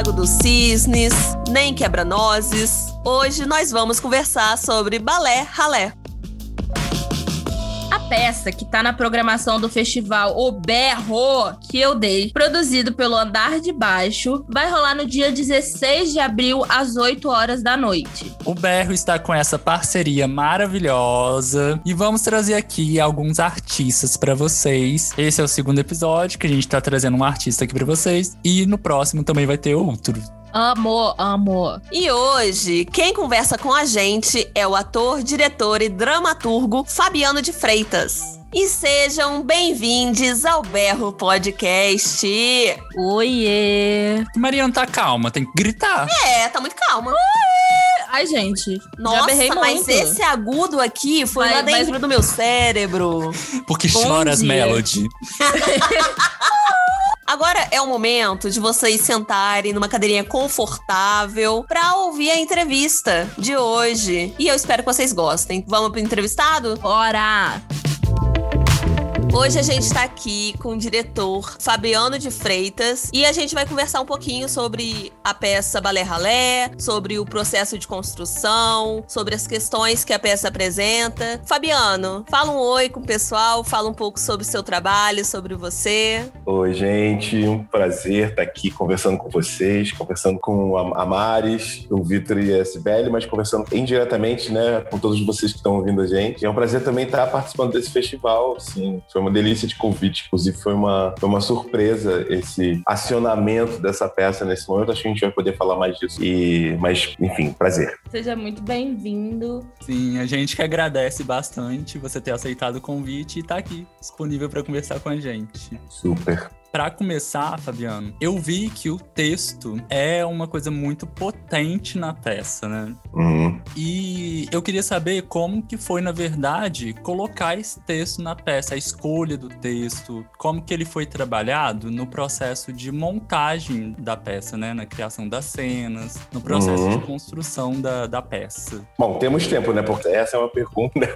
Lago dos Cisnes, nem quebra-nozes. Hoje nós vamos conversar sobre balé ralé peça que tá na programação do festival O Berro, que eu dei, produzido pelo Andar de Baixo, vai rolar no dia 16 de abril, às 8 horas da noite. O Berro está com essa parceria maravilhosa e vamos trazer aqui alguns artistas para vocês. Esse é o segundo episódio que a gente tá trazendo um artista aqui para vocês e no próximo também vai ter outro. Amor, amor. E hoje, quem conversa com a gente é o ator, diretor e dramaturgo Fabiano de Freitas. E sejam bem-vindos ao Berro Podcast. Oiê! Mariana tá calma, tem que gritar. É, tá muito calma. Oiê! Ai, gente. Nossa, mas esse agudo aqui foi vai, lá dentro vai... do meu cérebro. Porque Bom choras, dia. Melody. Agora é o momento de vocês sentarem numa cadeirinha confortável para ouvir a entrevista de hoje. E eu espero que vocês gostem. Vamos pro entrevistado? Bora! Hoje a gente está aqui com o diretor Fabiano de Freitas e a gente vai conversar um pouquinho sobre a peça Balé Ralé, sobre o processo de construção, sobre as questões que a peça apresenta. Fabiano, fala um oi com o pessoal, fala um pouco sobre o seu trabalho, sobre você. Oi, gente, um prazer estar aqui conversando com vocês, conversando com a Maris, o Vitor e a Sibeli, mas conversando indiretamente, né, com todos vocês que estão ouvindo a gente. é um prazer também estar participando desse festival, assim, foi uma delícia de convite. Inclusive, foi uma, foi uma surpresa esse acionamento dessa peça nesse momento. Acho que a gente vai poder falar mais disso. E, mas, enfim, prazer. Seja muito bem-vindo. Sim, a gente que agradece bastante você ter aceitado o convite e estar tá aqui disponível para conversar com a gente. Super. Para começar, Fabiano, eu vi que o texto é uma coisa muito potente na peça, né? Uhum. E eu queria saber como que foi, na verdade, colocar esse texto na peça, a escolha do texto, como que ele foi trabalhado no processo de montagem da peça, né? Na criação das cenas, no processo uhum. de construção da, da peça. Bom, temos tempo, né? Porque essa é uma pergunta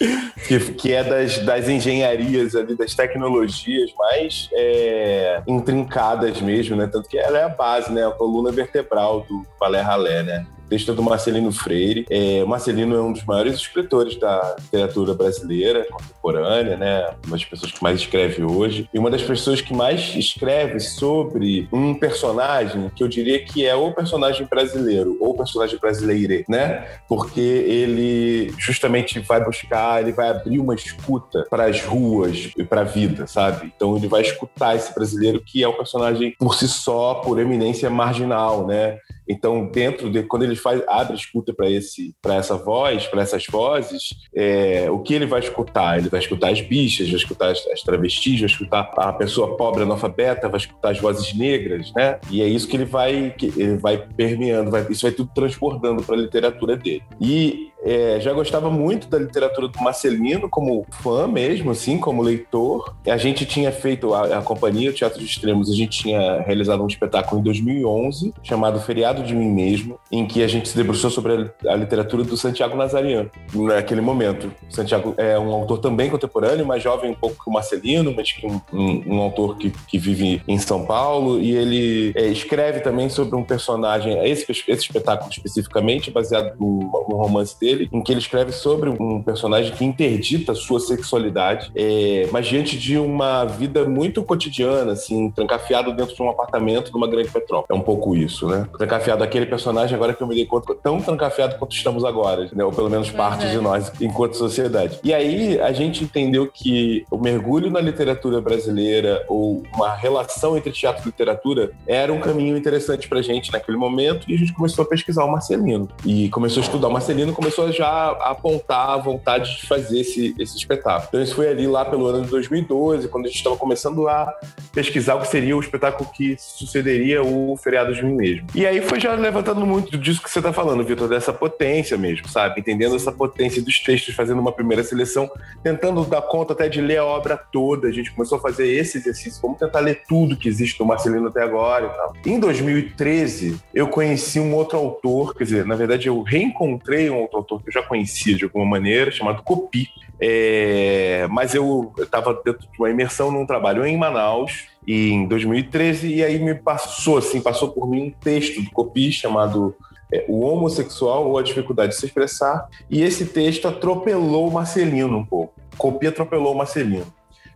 é, que, que é das, das engenharias ali, das tecnologias mais é, intrincadas mesmo, né? Tanto que ela é a base, né? A coluna vertebral do balé ralé, né? Texto do Marcelino Freire. É, Marcelino é um dos maiores escritores da literatura brasileira contemporânea, né? Uma das pessoas que mais escreve hoje. E uma das pessoas que mais escreve sobre um personagem que eu diria que é o personagem brasileiro, ou personagem brasileiro, né? Porque ele justamente vai buscar, ele vai abrir uma escuta para as ruas e para a vida, sabe? Então ele vai escutar esse brasileiro que é um personagem por si só, por eminência marginal, né? Então, dentro de quando ele faz abre escuta para esse para essa voz, para essas vozes, é, o que ele vai escutar? Ele vai escutar as bichas, vai escutar as, as travestis, vai escutar a pessoa pobre analfabeta, vai escutar as vozes negras, né? E é isso que ele vai que ele vai permeando, vai, isso vai tudo transbordando para a literatura dele. E é, já gostava muito da literatura do Marcelino, como fã mesmo, assim, como leitor. A gente tinha feito, a, a companhia, o Teatro de Extremos, a gente tinha realizado um espetáculo em 2011, chamado Feriado de Mim Mesmo, em que a gente se debruçou sobre a, a literatura do Santiago Nazariano, naquele momento. Santiago é um autor também contemporâneo, mais jovem um pouco que o Marcelino, mas que um, um, um autor que, que vive em São Paulo, e ele é, escreve também sobre um personagem, esse, esse espetáculo especificamente, baseado no romance dele, dele, em que ele escreve sobre um personagem que interdita sua sexualidade, é, mas diante de uma vida muito cotidiana, assim, trancafiado dentro de um apartamento numa grande metrópole. É um pouco isso, né? Trancafiado aquele personagem, agora que eu me dei conta, tão trancafiado quanto estamos agora, né? ou pelo menos parte uhum. de nós, enquanto sociedade. E aí a gente entendeu que o mergulho na literatura brasileira, ou uma relação entre teatro e literatura, era um caminho interessante pra gente naquele momento, e a gente começou a pesquisar o Marcelino. E começou a estudar o Marcelino, começou a já apontar a vontade de fazer esse, esse espetáculo. Então isso foi ali lá pelo ano de 2012, quando a gente estava começando a pesquisar o que seria o espetáculo que sucederia o Feriado de Mim Mesmo. E aí foi já levantando muito disso que você está falando, Vitor, dessa potência mesmo, sabe? Entendendo essa potência dos textos, fazendo uma primeira seleção, tentando dar conta até de ler a obra toda. A gente começou a fazer esse exercício, vamos tentar ler tudo que existe do Marcelino até agora e tal. Em 2013, eu conheci um outro autor, quer dizer, na verdade eu reencontrei um outro autor que eu já conhecia de alguma maneira, chamado Copi. É, mas eu estava dentro de uma imersão num trabalho em Manaus em 2013 e aí me passou assim, passou por mim um texto do Copi chamado é, O Homossexual ou a Dificuldade de se Expressar e esse texto atropelou o Marcelino um pouco. Copi atropelou o Marcelino.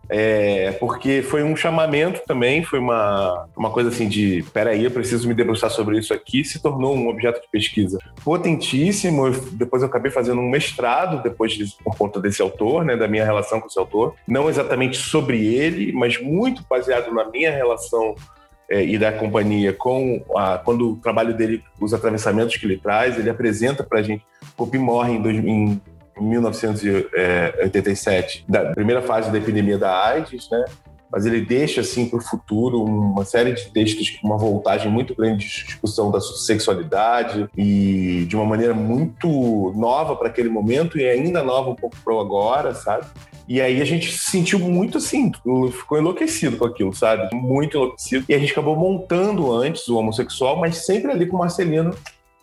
É, porque foi um chamamento também, foi uma, uma coisa assim de peraí, eu preciso me debruçar sobre isso aqui, se tornou um objeto de pesquisa potentíssimo. Depois eu acabei fazendo um mestrado depois disso, por conta desse autor, né, da minha relação com esse autor. Não exatamente sobre ele, mas muito baseado na minha relação é, e da companhia com a, quando o trabalho dele, os atravessamentos que ele traz, ele apresenta para a gente. Copi morre em, dois, em 1987, da primeira fase da epidemia da AIDS, né? Mas ele deixa assim para o futuro uma série de textos com uma voltagem muito grande de discussão da sexualidade e de uma maneira muito nova para aquele momento e ainda nova um pouco para agora, sabe? E aí a gente se sentiu muito assim, ficou enlouquecido com aquilo, sabe? Muito enlouquecido. E a gente acabou montando antes o homossexual, mas sempre ali com o Marcelino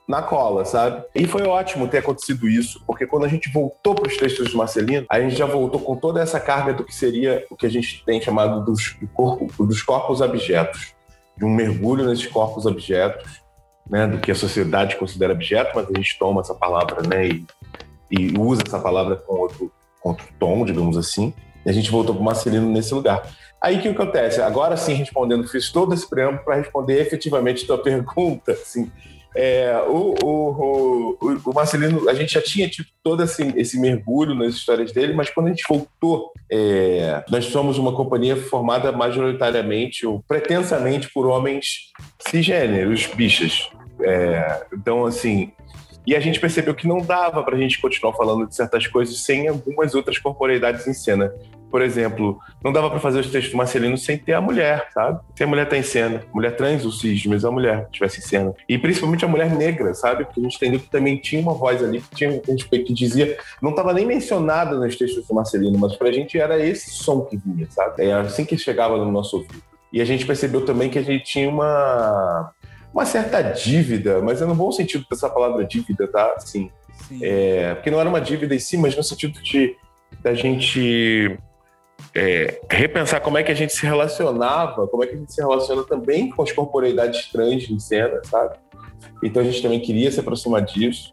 na cola, sabe? E foi ótimo ter acontecido isso, porque quando a gente voltou para os textos de Marcelino, a gente já voltou com toda essa carga do que seria o que a gente tem chamado dos, do corpo, dos corpos objetos, de um mergulho nesses corpos objetos, né, do que a sociedade considera objeto, mas a gente toma essa palavra, né, e, e usa essa palavra com outro, com outro tom, digamos assim, e a gente voltou para o Marcelino nesse lugar. Aí o que acontece? Agora sim, respondendo, fiz todo esse preâmbulo para responder efetivamente a tua pergunta, assim, é, o, o, o, o, Marcelino, a gente já tinha tipo, todo esse, esse mergulho nas histórias dele, mas quando a gente voltou, é, nós somos uma companhia formada majoritariamente ou pretensamente por homens cisgêneros, bichas. É, então, assim, e a gente percebeu que não dava para a gente continuar falando de certas coisas sem algumas outras corporeidades em cena por exemplo, não dava para fazer os textos do Marcelino sem ter a mulher, sabe? Sem a mulher tá em cena. Mulher trans, o cis, mas a mulher estivesse em cena. E principalmente a mulher negra, sabe? Porque a gente entendeu que também tinha uma voz ali que, tinha, que dizia, não estava nem mencionada nos textos do Marcelino, mas para a gente era esse som que vinha, sabe? É assim que chegava no nosso ouvido. E a gente percebeu também que a gente tinha uma, uma certa dívida, mas é no bom sentido dessa palavra dívida, tá? Assim, é, porque não era uma dívida em si, mas no sentido de da gente é, repensar como é que a gente se relacionava, como é que a gente se relaciona também com as corporeidades trans em cena, sabe? Então a gente também queria se aproximar disso.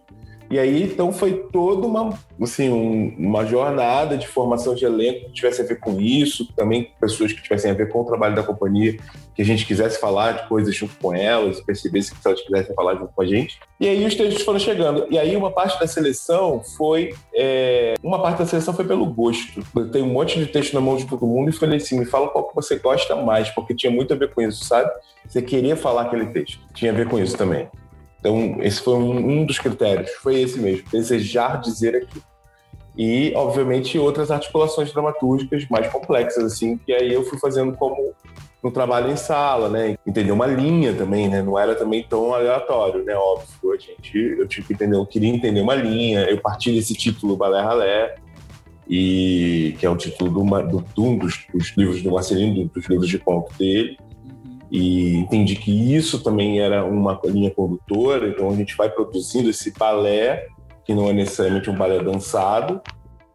E aí, então, foi toda uma, assim, um, uma jornada de formação de elenco que tivesse a ver com isso, também pessoas que tivessem a ver com o trabalho da companhia, que a gente quisesse falar de coisas junto com elas, percebesse que elas quisessem falar junto com a gente. E aí os textos foram chegando. E aí uma parte da seleção foi... É, uma parte da seleção foi pelo gosto. Eu tenho um monte de texto na mão de todo mundo e falei assim, me fala qual que você gosta mais, porque tinha muito a ver com isso, sabe? Você queria falar aquele texto. Tinha a ver com isso também. Então, esse foi um, um dos critérios, foi esse mesmo, desejar dizer aquilo. E, obviamente, outras articulações dramatúrgicas mais complexas, assim, que aí eu fui fazendo como no trabalho em sala, né? Entender uma linha também, né? Não era também tão aleatório, né? Óbvio, a gente, eu tive que entender, eu queria entender uma linha, eu parti desse título Balé Ralé, e que é o título do, do, de um dos, dos livros do Marcelino, dos livros de conto dele, e entendi que isso também era uma linha condutora, então a gente vai produzindo esse balé, que não é necessariamente um balé dançado,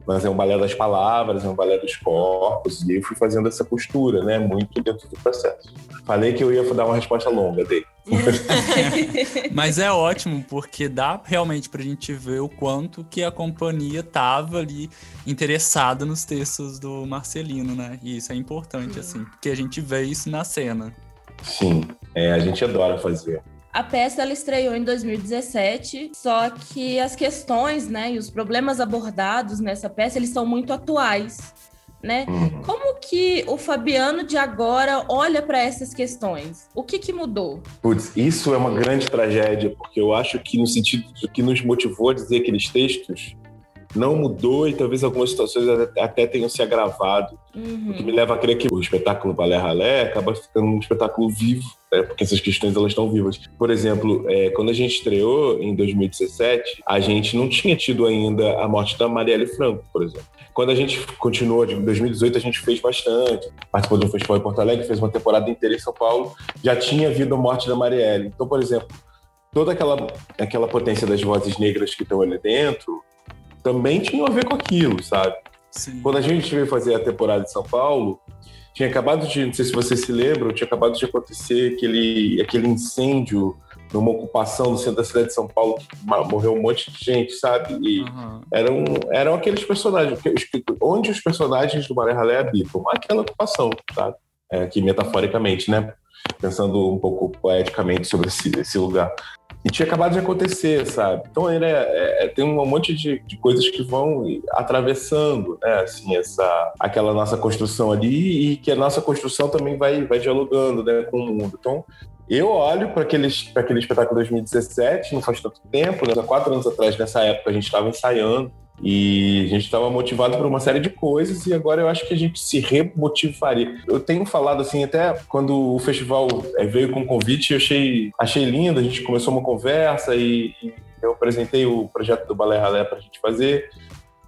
mas é um balé das palavras, é um balé dos corpos, e eu fui fazendo essa costura, né, muito dentro do processo. Falei que eu ia dar uma resposta longa dele. mas é ótimo, porque dá realmente pra gente ver o quanto que a companhia tava ali interessada nos textos do Marcelino, né, e isso é importante, assim, porque a gente vê isso na cena. Sim, é, a gente adora fazer. A peça ela estreou em 2017, só que as questões, né, e os problemas abordados nessa peça, eles são muito atuais, né? Uhum. Como que o Fabiano de agora olha para essas questões? O que que mudou? Putz, isso é uma grande tragédia, porque eu acho que no sentido do que nos motivou a dizer aqueles textos, não mudou e talvez algumas situações até tenham se agravado. Uhum. O que me leva a crer que o espetáculo Balé Ralé acaba ficando um espetáculo vivo, né? porque essas questões elas estão vivas. Por exemplo, é, quando a gente estreou em 2017, a gente não tinha tido ainda a morte da Marielle Franco, por exemplo. Quando a gente continuou, em 2018 a gente fez bastante, participou de um festival em Porto Alegre, fez uma temporada inteira em São Paulo, já tinha havido a morte da Marielle. Então, por exemplo, toda aquela, aquela potência das vozes negras que estão ali dentro, também tinham a ver com aquilo, sabe? Sim. Quando a gente veio fazer a temporada de São Paulo, tinha acabado de, não sei se vocês se lembram, tinha acabado de acontecer aquele, aquele incêndio numa ocupação no centro da cidade de São Paulo que morreu um monte de gente, sabe? E uhum. eram, eram aqueles personagens, onde os personagens do Maré Ralé habitam, aquela ocupação, sabe? É, aqui metaforicamente, né? Pensando um pouco poeticamente sobre esse, esse lugar. E tinha acabado de acontecer, sabe? Então ele é, é, é, tem um monte de, de, coisas que vão atravessando, né? Assim, essa, aquela nossa construção ali e que a nossa construção também vai, vai dialogando né, com o mundo. Então eu olho para aquele, aquele espetáculo de 2017, não faz tanto tempo, né? há quatro anos atrás, nessa época, a gente estava ensaiando e a gente estava motivado por uma série de coisas e agora eu acho que a gente se remotivaria. Eu tenho falado assim, até quando o festival é, veio com o convite, eu achei, achei lindo, a gente começou uma conversa e, e eu apresentei o projeto do Balé Ralé para a gente fazer.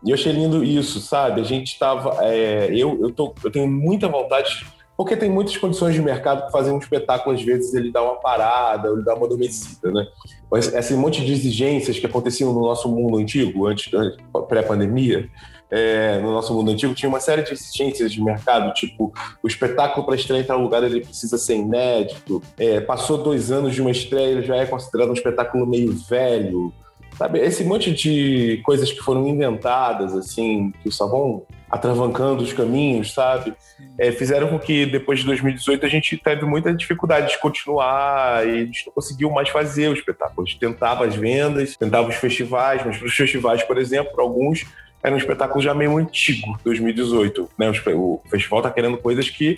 E eu achei lindo isso, sabe? A gente estava. É, eu, eu, tô, eu tenho muita vontade porque tem muitas condições de mercado que fazem um espetáculo, às vezes, ele dá uma parada, ele dá uma adormecida, né? Esse monte de exigências que aconteciam no nosso mundo antigo, antes da pré-pandemia, é, no nosso mundo antigo, tinha uma série de exigências de mercado, tipo, o espetáculo para estrear em tal lugar ele precisa ser inédito, é, passou dois anos de uma estreia, ele já é considerado um espetáculo meio velho, sabe? Esse monte de coisas que foram inventadas, assim, que só vão atravancando os caminhos, sabe? É, fizeram com que depois de 2018 a gente teve muita dificuldade de continuar e a gente não conseguiu mais fazer o espetáculo. A gente tentava as vendas, tentava os festivais, mas para os festivais, por exemplo, alguns era um espetáculo já meio antigo, 2018. Né? O festival está querendo coisas que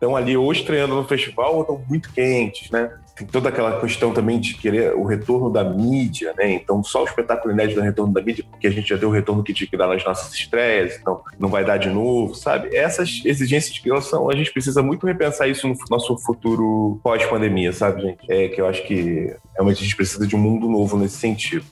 estão ali ou estreando no festival ou estão muito quentes, né? Tem toda aquela questão também de querer o retorno da mídia, né? Então, só o espetáculo inédito do retorno da mídia, porque a gente já deu o retorno que tinha que dar nas nossas estreias, então não vai dar de novo, sabe? Essas exigências de criação, a gente precisa muito repensar isso no nosso futuro pós-pandemia, sabe, gente? É que eu acho que realmente a gente precisa de um mundo novo nesse sentido.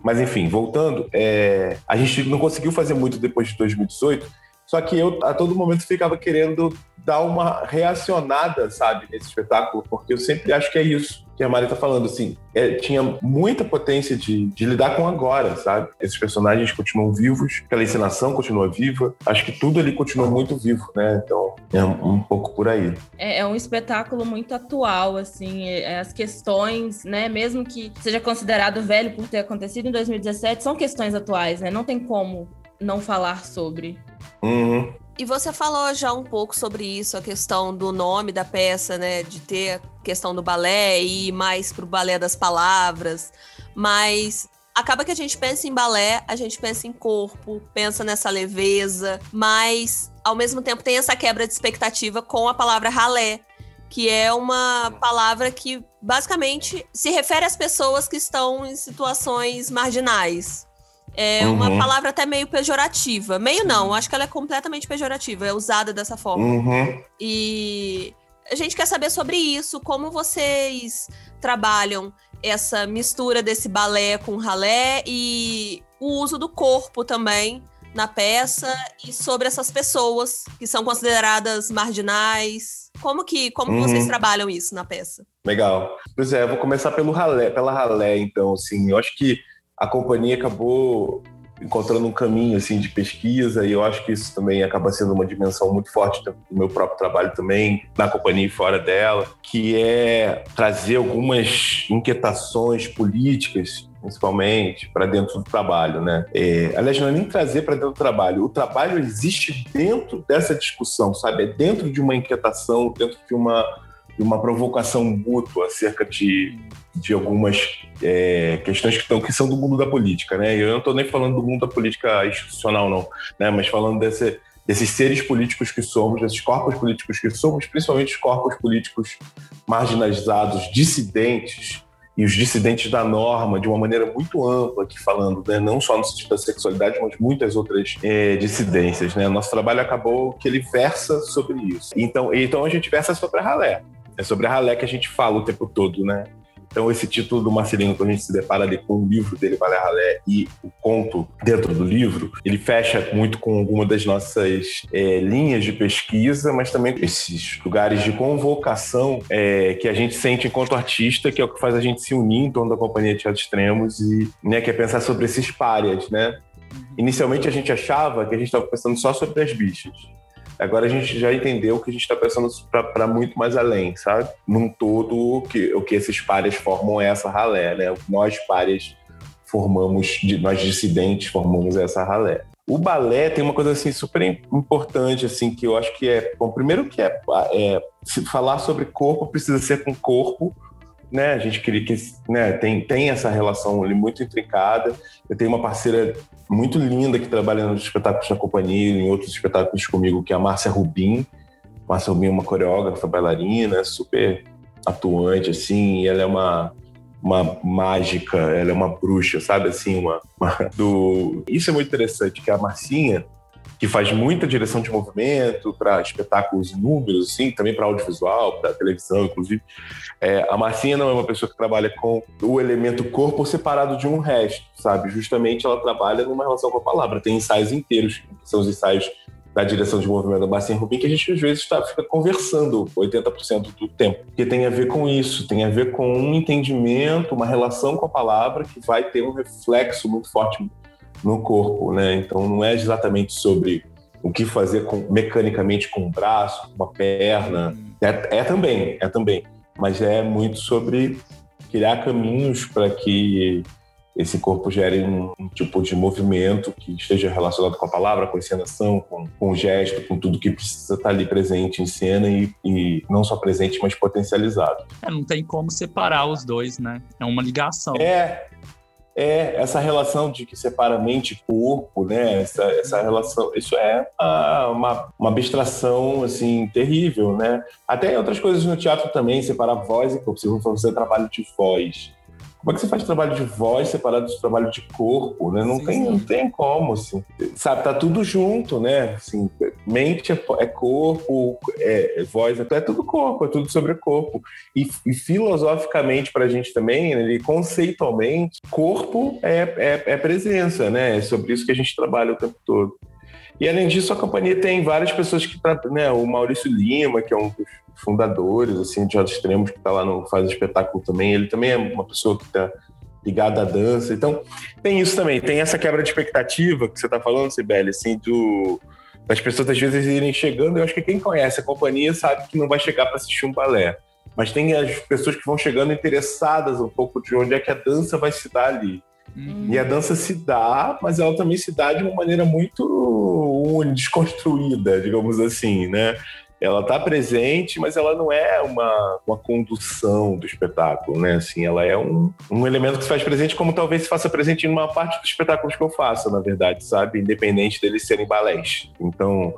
Mas enfim, voltando, é, a gente não conseguiu fazer muito depois de 2018, só que eu a todo momento ficava querendo dar uma reacionada, sabe, nesse espetáculo, porque eu sempre acho que é isso que a Mari tá falando, assim, é, tinha muita potência de, de, lidar com agora, sabe? Esses personagens continuam vivos, aquela encenação continua viva, acho que tudo ali continua muito vivo, né? Então, é um, um pouco por aí. É, é, um espetáculo muito atual, assim, é, as questões, né, mesmo que seja considerado velho por ter acontecido em 2017, são questões atuais, né? Não tem como não falar sobre. Uhum. E você falou já um pouco sobre isso, a questão do nome da peça, né? De ter a questão do balé e ir mais pro balé das palavras. Mas acaba que a gente pensa em balé, a gente pensa em corpo, pensa nessa leveza, mas ao mesmo tempo tem essa quebra de expectativa com a palavra ralé, que é uma palavra que basicamente se refere às pessoas que estão em situações marginais. É uhum. uma palavra até meio pejorativa. Meio não, acho que ela é completamente pejorativa, é usada dessa forma. Uhum. E a gente quer saber sobre isso, como vocês trabalham essa mistura desse balé com ralé e o uso do corpo também na peça e sobre essas pessoas que são consideradas marginais. Como que como uhum. vocês trabalham isso na peça? Legal. Pois é, eu vou começar pelo ralé, pela ralé, então, assim, eu acho que a companhia acabou encontrando um caminho assim de pesquisa e eu acho que isso também acaba sendo uma dimensão muito forte do meu próprio trabalho também na companhia e fora dela, que é trazer algumas inquietações políticas principalmente para dentro do trabalho, né? É, aliás, não é nem trazer para dentro do trabalho. O trabalho existe dentro dessa discussão, sabe? É dentro de uma inquietação, dentro de uma de uma provocação mútua acerca de, de algumas é, questões que, estão, que são do mundo da política, né? Eu não estou nem falando do mundo da política institucional, não, né? Mas falando desse, desses seres políticos que somos, desses corpos políticos que somos, principalmente os corpos políticos marginalizados, dissidentes, e os dissidentes da norma de uma maneira muito ampla aqui falando, né? não só no sentido da sexualidade, mas muitas outras é, dissidências. Né? Nosso trabalho acabou que ele versa sobre isso. Então, então a gente versa sobre a ralé. É sobre a ralé que a gente fala o tempo todo, né? Então, esse título do Marcelino, quando a gente se depara ali com o livro dele, Valer Ralé, e o conto dentro do livro, ele fecha muito com alguma das nossas é, linhas de pesquisa, mas também esses lugares de convocação é, que a gente sente enquanto artista, que é o que faz a gente se unir em torno da Companhia de Teatro Extremos e né, que é pensar sobre esses párias, né? Inicialmente a gente achava que a gente estava pensando só sobre as bichas. Agora a gente já entendeu que a gente está pensando para muito mais além, sabe? Num todo, o que, o que esses pares formam é essa ralé, né? Nós pares formamos, nós dissidentes formamos essa ralé. O balé tem uma coisa assim super importante assim que eu acho que é bom. Primeiro que é, é se falar sobre corpo precisa ser com corpo, né? A gente queria que né, tem tem essa relação ali muito intricada. Eu tenho uma parceira muito linda que trabalha nos espetáculos da companhia, em outros espetáculos comigo, que é a Márcia Rubim. Márcia Rubim é uma coreógrafa, bailarina, super atuante assim. E ela é uma uma mágica, ela é uma bruxa, sabe assim, uma, uma, do Isso é muito interessante que a Marcinha, que faz muita direção de movimento para espetáculos e números, assim, também para audiovisual, para televisão, inclusive. É, a Marcinha não é uma pessoa que trabalha com o elemento corpo separado de um resto, sabe? Justamente ela trabalha numa relação com a palavra. Tem ensaios inteiros, que são os ensaios da direção de movimento da Bacia Rubim, que a gente às vezes tá, fica conversando 80% do tempo. Que tem a ver com isso, tem a ver com um entendimento, uma relação com a palavra que vai ter um reflexo muito forte no corpo, né? Então não é exatamente sobre o que fazer com, mecanicamente com um braço, com uma perna. É, é também, é também. Mas é muito sobre criar caminhos para que esse corpo gere um, um, tipo de movimento que esteja relacionado com a palavra, com a encenação, com, com o gesto, com tudo que precisa estar ali presente em cena e, e não só presente, mas potencializado. É, não tem como separar os dois, né? É uma ligação. É, é essa relação de que separa mente e corpo, né? Essa, essa relação, isso é uma, uma, abstração assim terrível, né? Até outras coisas no teatro também separar voz e corpo. Se você fazer trabalho de voz, como é que você faz trabalho de voz separado do trabalho de corpo, né? Não, sim, tem, sim. não tem como, assim. Sabe, tá tudo junto, né? Assim, mente é, é corpo, é, é, voz, é, é tudo corpo, é tudo sobre corpo. E, e filosoficamente pra gente também, né, conceitualmente, corpo é, é, é presença, né? É sobre isso que a gente trabalha o tempo todo. E além disso, a companhia tem várias pessoas que, né, o Maurício Lima, que é um dos fundadores, assim, de Altos Extremos, que está lá no Faz Espetáculo também, ele também é uma pessoa que está ligada à dança. Então, tem isso também, tem essa quebra de expectativa que você está falando, Sibeli, assim, do, das pessoas às vezes irem chegando. Eu acho que quem conhece a companhia sabe que não vai chegar para assistir um balé. Mas tem as pessoas que vão chegando interessadas um pouco de onde é que a dança vai se dar ali. Uhum. E a dança se dá, mas ela também se dá de uma maneira muito desconstruída, digamos assim, né? ela está presente, mas ela não é uma, uma condução do espetáculo, né? Assim, ela é um, um elemento que se faz presente como talvez se faça presente em uma parte dos espetáculos que eu faço, na verdade, sabe? Independente deles serem balés. Então,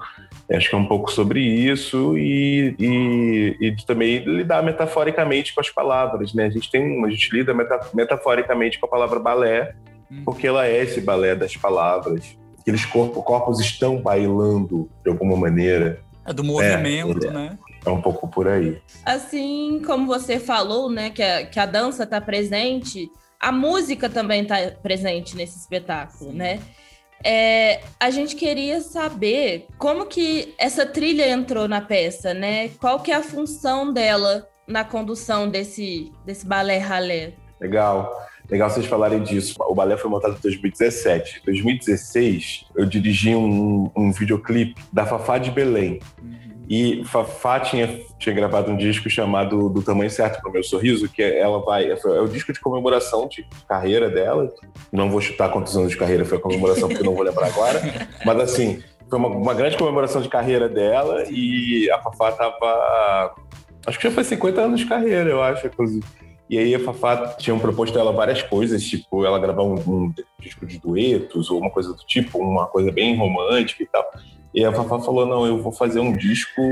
acho que é um pouco sobre isso e, e, e também lidar metaforicamente com as palavras, né? A gente tem, a gente lida metaforicamente com a palavra balé, hum. porque ela é esse balé das palavras. Aqueles corpos, corpos estão bailando de alguma maneira. É do movimento, é, né? É um pouco por aí. Assim como você falou, né, que a, que a dança está presente, a música também está presente nesse espetáculo, né? É, a gente queria saber como que essa trilha entrou na peça, né? Qual que é a função dela na condução desse, desse balé ralé? Legal. Legal vocês falarem disso. O balé foi montado em 2017. Em 2016, eu dirigi um, um videoclipe da Fafá de Belém. Uhum. E Fafá tinha, tinha gravado um disco chamado Do Tamanho Certo para o Meu Sorriso, que ela vai. É o disco de comemoração de carreira dela. Não vou chutar quantos anos de carreira foi a comemoração, porque não vou lembrar agora. Mas assim, foi uma, uma grande comemoração de carreira dela e a Fafá tava. Acho que já foi 50 anos de carreira, eu acho, inclusive. E aí a Fafá tinha proposto a ela várias coisas, tipo ela gravar um, um, disco de duetos ou uma coisa do tipo, uma coisa bem romântica e tal. E a Fafá falou, não, eu vou fazer um disco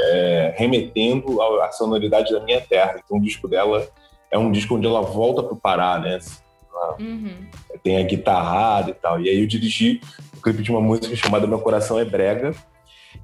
é, remetendo à sonoridade da minha terra. Então o disco dela é um disco onde ela volta para o Pará, né? Uhum. Tem a guitarrada e tal. E aí eu dirigi o clipe de uma música chamada Meu Coração é Brega,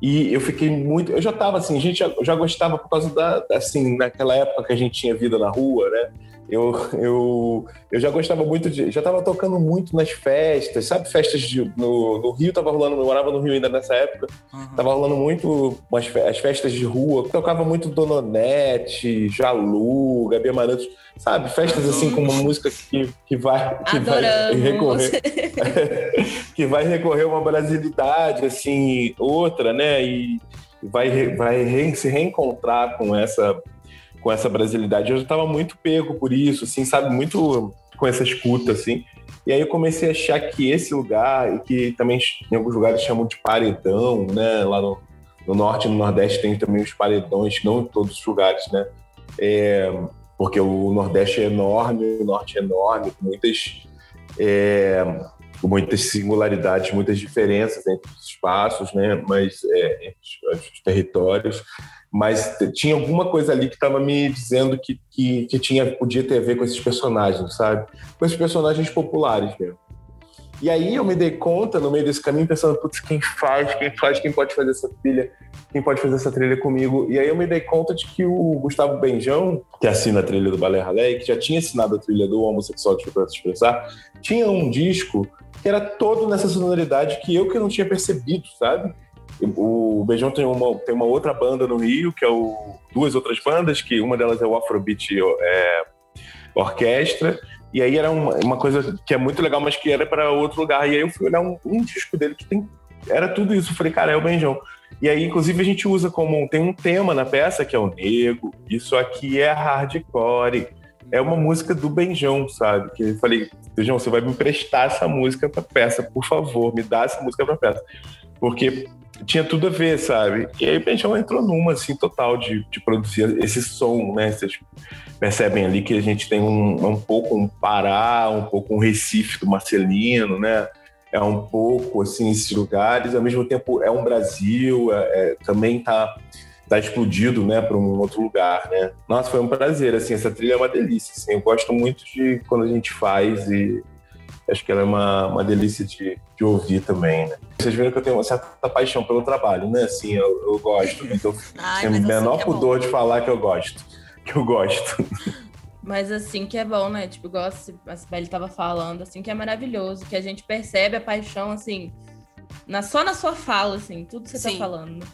e eu fiquei muito. Eu já estava assim, gente já, já gostava por causa da. Assim, naquela época que a gente tinha vida na rua, né? Eu, eu, eu já gostava muito de. Já estava tocando muito nas festas, sabe? Festas de, no, no Rio, tava rolando. Eu morava no Rio ainda nessa época. Uhum. Tava rolando muito umas, as festas de rua. Tocava muito Dononete, Jalu, Gabi Amarantos. Sabe? Festas assim com uma música que, que vai. Que vai recorrer. que vai recorrer uma brasilidade, assim, outra, né? E vai, vai re, se reencontrar com essa com essa brasilidade. Eu já estava muito pego por isso, assim, sabe? Muito com essa escuta, assim. E aí eu comecei a achar que esse lugar, e que também em alguns lugares chamam de paredão, né? Lá no, no norte e no nordeste tem também os paredões, não em todos os lugares, né? É, porque o nordeste é enorme, o norte é enorme, com muitas, é, muitas singularidades, muitas diferenças entre os espaços, né? Mas é, entre os territórios mas tinha alguma coisa ali que estava me dizendo que, que, que, tinha, podia ter a ver com esses personagens, sabe? Com esses personagens populares mesmo. E aí eu me dei conta, no meio desse caminho, pensando, putz, quem faz, quem faz, quem pode fazer essa trilha, quem pode fazer essa trilha comigo? E aí eu me dei conta de que o Gustavo Benjão, que assina a trilha do Balé Ralé, que já tinha assinado a trilha do Homossexual de se Expressar, tinha um disco que era todo nessa sonoridade que eu que não tinha percebido, sabe? O Beijão tem uma, tem uma outra banda no Rio, que é o. Duas outras bandas, que uma delas é o Afrobeat é, Orquestra. E aí era uma, uma coisa que é muito legal, mas que era para outro lugar. E aí eu fui olhar um, um disco dele que tem. Era tudo isso. Eu falei, cara, é o Benjão. E aí, inclusive, a gente usa como. Tem um tema na peça que é o Nego. Isso aqui é hardcore. É uma música do Benjão, sabe? Que eu falei, Benjão, você vai me emprestar essa música pra peça, por favor, me dá essa música pra peça. Porque tinha tudo a ver, sabe? E aí Benjão entrou numa, assim, total de, de produzir esse som, né? Vocês percebem ali que a gente tem um, um pouco um Pará, um pouco um Recife do Marcelino, né? É um pouco, assim, esses lugares. Ao mesmo tempo, é um Brasil, é, é, também tá, tá explodido, né, para um outro lugar, né? Nossa, foi um prazer, assim, essa trilha é uma delícia, assim. Eu gosto muito de quando a gente faz e acho que ela é uma, uma delícia de, de ouvir também, né? Vocês viram que eu tenho uma certa paixão pelo trabalho, né? Assim, eu, eu gosto. Então, Ai, tenho o menor assim é pudor é de falar que eu gosto. Que eu gosto. Mas assim que é bom, né? Tipo, igual a Sibeli tava falando, assim, que é maravilhoso, que a gente percebe a paixão, assim, na, só na sua fala, assim, tudo que você tá Sim. tá falando.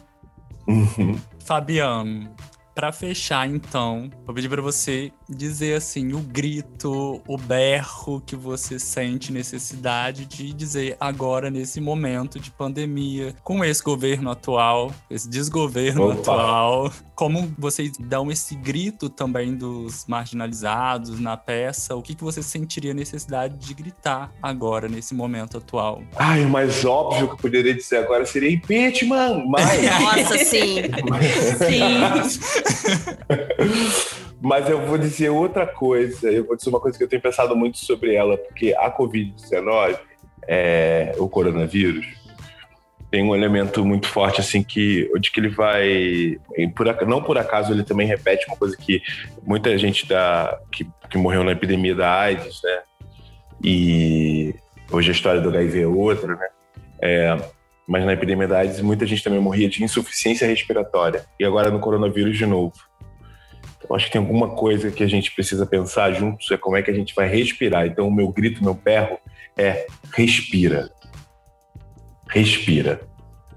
Uhum. Fabiano, para fechar, então, vou pedir para você dizer assim o grito, o berro que você sente necessidade de dizer agora nesse momento de pandemia, com esse governo atual, esse desgoverno Opa. atual, como vocês dão esse grito também dos marginalizados na peça, o que, que você sentiria necessidade de gritar agora nesse momento atual? Ai, o mais óbvio que eu poderia dizer agora seria impeachment, mas Nossa, sim. sim. Mas eu vou dizer outra coisa, eu vou dizer uma coisa que eu tenho pensado muito sobre ela, porque a Covid-19, é, o coronavírus, tem um elemento muito forte, assim, que, de que ele vai. Por, não por acaso ele também repete uma coisa que muita gente da, que, que morreu na epidemia da AIDS, né? E hoje a história do HIV é outra, né? É, mas na epidemia da AIDS muita gente também morria de insuficiência respiratória. E agora no coronavírus de novo. Então acho que tem alguma coisa que a gente precisa pensar juntos, é como é que a gente vai respirar. Então o meu grito, meu berro é respira. Respira.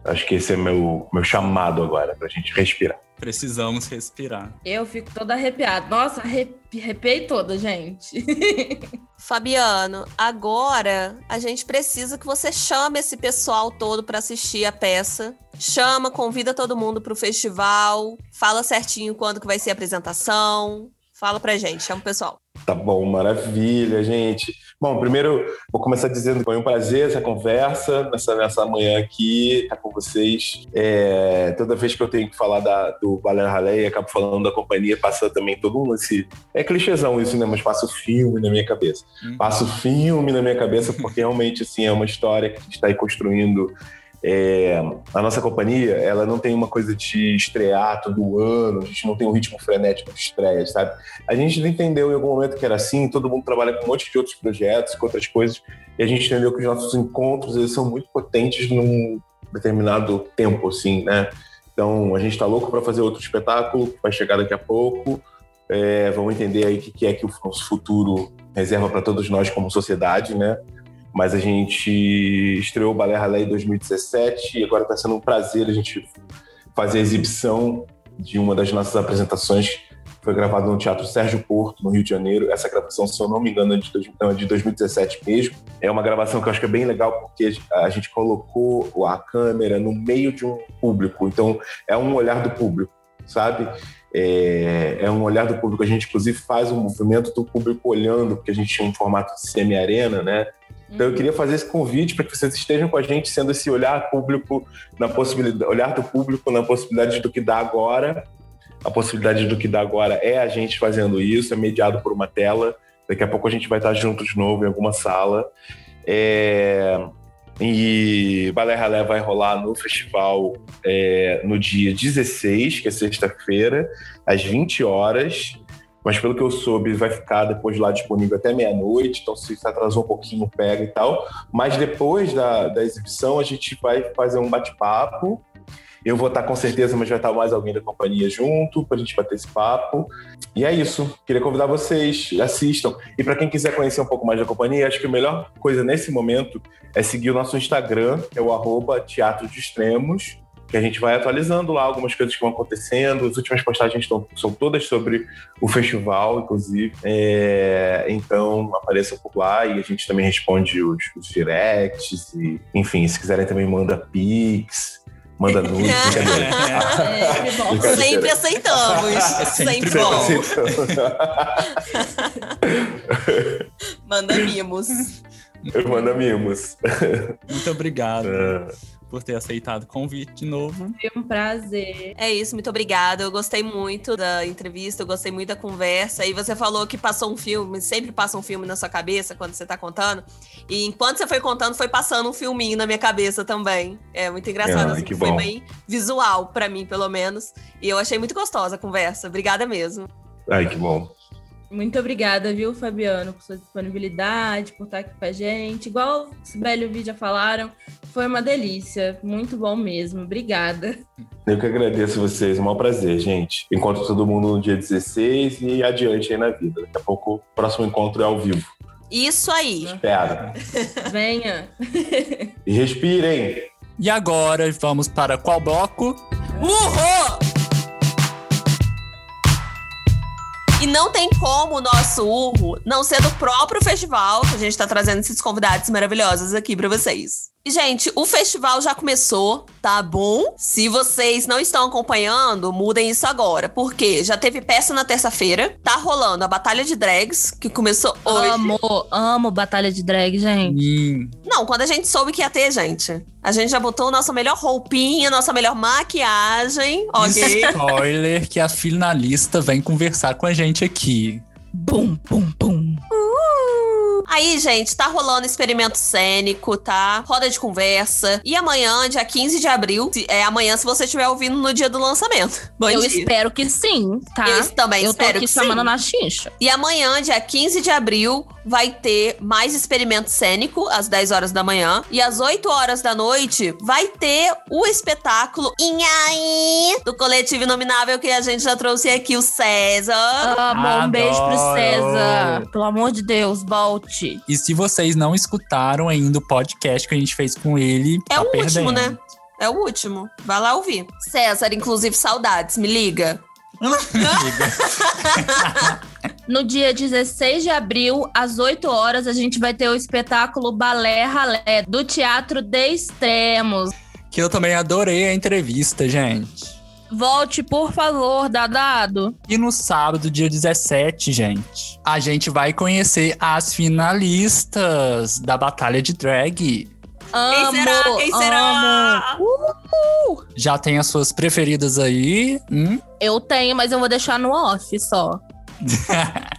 Acho que esse é meu, meu chamado agora, para a gente respirar. Precisamos respirar. Eu fico toda arrepiada. Nossa, arrepiei toda, gente. Fabiano, agora a gente precisa que você chame esse pessoal todo para assistir a peça. Chama, convida todo mundo para o festival. Fala certinho quando que vai ser a apresentação. Fala pra gente, chama o pessoal. Tá bom, maravilha, gente. Bom, primeiro vou começar dizendo que foi um prazer essa conversa, nessa, nessa manhã aqui, estar tá com vocês. É, toda vez que eu tenho que falar da, do Balé Raleigh, acabo falando da companhia, passa também todo um esse. É clichêzão isso, né? Mas passa o filme na minha cabeça. Uhum. Passa o filme na minha cabeça, porque realmente assim, é uma história que a gente está aí construindo é, a nossa companhia, ela não tem uma coisa de estrear todo ano, a gente não tem um ritmo frenético de estreias, sabe? A gente entendeu em algum momento que era assim, todo mundo trabalha com um monte de outros projetos, com outras coisas, e a gente entendeu que os nossos encontros, eles são muito potentes num determinado tempo, assim, né? Então, a gente está louco para fazer outro espetáculo, que vai chegar daqui a pouco, É, vamos entender aí o que é que o nosso futuro reserva para todos nós como sociedade, né? Mas a gente estreou o Balé Ralé em 2017 e agora está sendo um prazer a gente fazer a exibição de uma das nossas apresentações foi gravada no Teatro Sérgio Porto, no Rio de Janeiro. Essa gravação, se eu não me engano, é de, é de 2017 mesmo. É uma gravação que eu acho que é bem legal porque a gente colocou a câmera no meio de um público. Então, é um olhar do público, sabe? É, é, um olhar do público. A gente, inclusive, faz um movimento do público olhando, porque a gente tinha um formato de semi-arena, né? Então, eu queria fazer esse convite para que vocês estejam com a gente, sendo esse olhar público na possibilidade, olhar do público na possibilidade do que dá agora. A possibilidade do que dá agora é a gente fazendo isso, é mediado por uma tela. Daqui a pouco a gente vai estar junto de novo em alguma sala. É... E Balé Ralé vai rolar no festival é, no dia 16, que é sexta-feira, às 20 horas. Mas pelo que eu soube, vai ficar depois lá disponível até meia-noite. Então, se atrasou um pouquinho, pega e tal. Mas depois da, da exibição, a gente vai fazer um bate-papo eu vou estar com certeza, mas vai estar mais alguém da companhia junto para a gente bater esse papo. E é isso. Queria convidar vocês, assistam. E para quem quiser conhecer um pouco mais da companhia, acho que a melhor coisa nesse momento é seguir o nosso Instagram, que é o arroba Teatro de Extremos, que a gente vai atualizando lá algumas coisas que vão acontecendo. As últimas postagens estão, são todas sobre o festival, inclusive. É, então, apareçam por lá e a gente também responde os, os directs. E, enfim, se quiserem também manda pics manda nude, É, sempre aceitamos. É sempre, sempre bom. manda mimos. Manda mimos. Muito obrigado. É por ter aceitado o convite de novo. Foi um prazer. É isso, muito obrigada. Eu gostei muito da entrevista, eu gostei muito da conversa. E você falou que passou um filme, sempre passa um filme na sua cabeça quando você tá contando. E enquanto você foi contando, foi passando um filminho na minha cabeça também. É muito engraçado, é, assim, foi bem visual para mim, pelo menos. E eu achei muito gostosa a conversa. Obrigada mesmo. Ai, que bom. Muito obrigada, viu, Fabiano, por sua disponibilidade, por estar aqui com a gente. Igual o Sibeli e o já falaram, foi uma delícia. Muito bom mesmo. Obrigada. Eu que agradeço vocês. É um maior prazer, gente. Encontro todo mundo no dia 16 e adiante aí na vida. Daqui a pouco o próximo encontro é ao vivo. Isso aí. Espera. Venha. e respirem. E agora vamos para qual bloco? Uhul! E não tem como o nosso urro não ser do próprio festival, que a gente tá trazendo esses convidados maravilhosos aqui para vocês. E, gente, o festival já começou, tá bom? Se vocês não estão acompanhando, mudem isso agora. Porque já teve peça na terça-feira, tá rolando a Batalha de Drags, que começou hoje. Amo, amo Batalha de Drag, gente. Não, quando a gente soube que ia ter, gente. A gente já botou nossa melhor roupinha, nossa melhor maquiagem, ok? Spoiler que a finalista vem conversar com a gente aqui. Bum, bum, bum. Aí, gente, tá rolando experimento cênico, tá? Roda de conversa. E amanhã, dia 15 de abril, é amanhã se você estiver ouvindo no dia do lançamento. Bom eu dia. espero que sim, tá? Eu também eu espero tô aqui chamando na xincha. E amanhã, dia 15 de abril, vai ter mais experimento cênico às 10 horas da manhã. E às 8 horas da noite vai ter o espetáculo Inhaí do coletivo Inominável que a gente já trouxe aqui, o César. Amo, um beijo pro César. Pelo amor de Deus, volte. E se vocês não escutaram ainda o podcast que a gente fez com ele, é tá o perdendo. último, né? É o último. Vai lá ouvir. César, inclusive, saudades. Me liga. no dia 16 de abril, às 8 horas, a gente vai ter o espetáculo Balé Ralé, do Teatro de Extremos. Que eu também adorei a entrevista, gente. Volte, por favor, Dadado. E no sábado, dia 17, gente, a gente vai conhecer as finalistas da Batalha de Drag. Amo, Quem será? Quem será? Uh! Já tem as suas preferidas aí? Hum? Eu tenho, mas eu vou deixar no off só.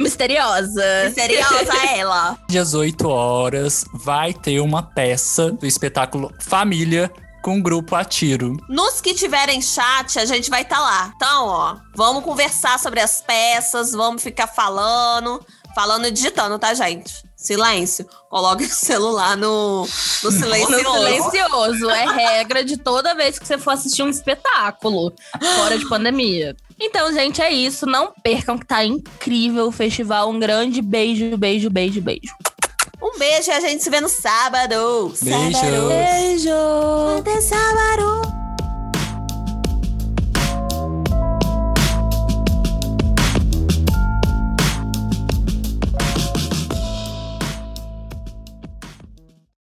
Misteriosa. Misteriosa ela. Às 8 horas vai ter uma peça do espetáculo Família com o grupo a tiro. Nos que tiverem chat, a gente vai estar tá lá. Então, ó, vamos conversar sobre as peças, vamos ficar falando, falando e digitando, tá, gente? Silêncio. Coloque o celular no, no silencioso. No silencioso. É regra de toda vez que você for assistir um espetáculo fora de pandemia. Então, gente, é isso. Não percam que tá incrível o festival. Um grande beijo, beijo, beijo, beijo. Um beijo e a gente se vê no sábado. Beijos. Sábado. Beijo! Até sábado.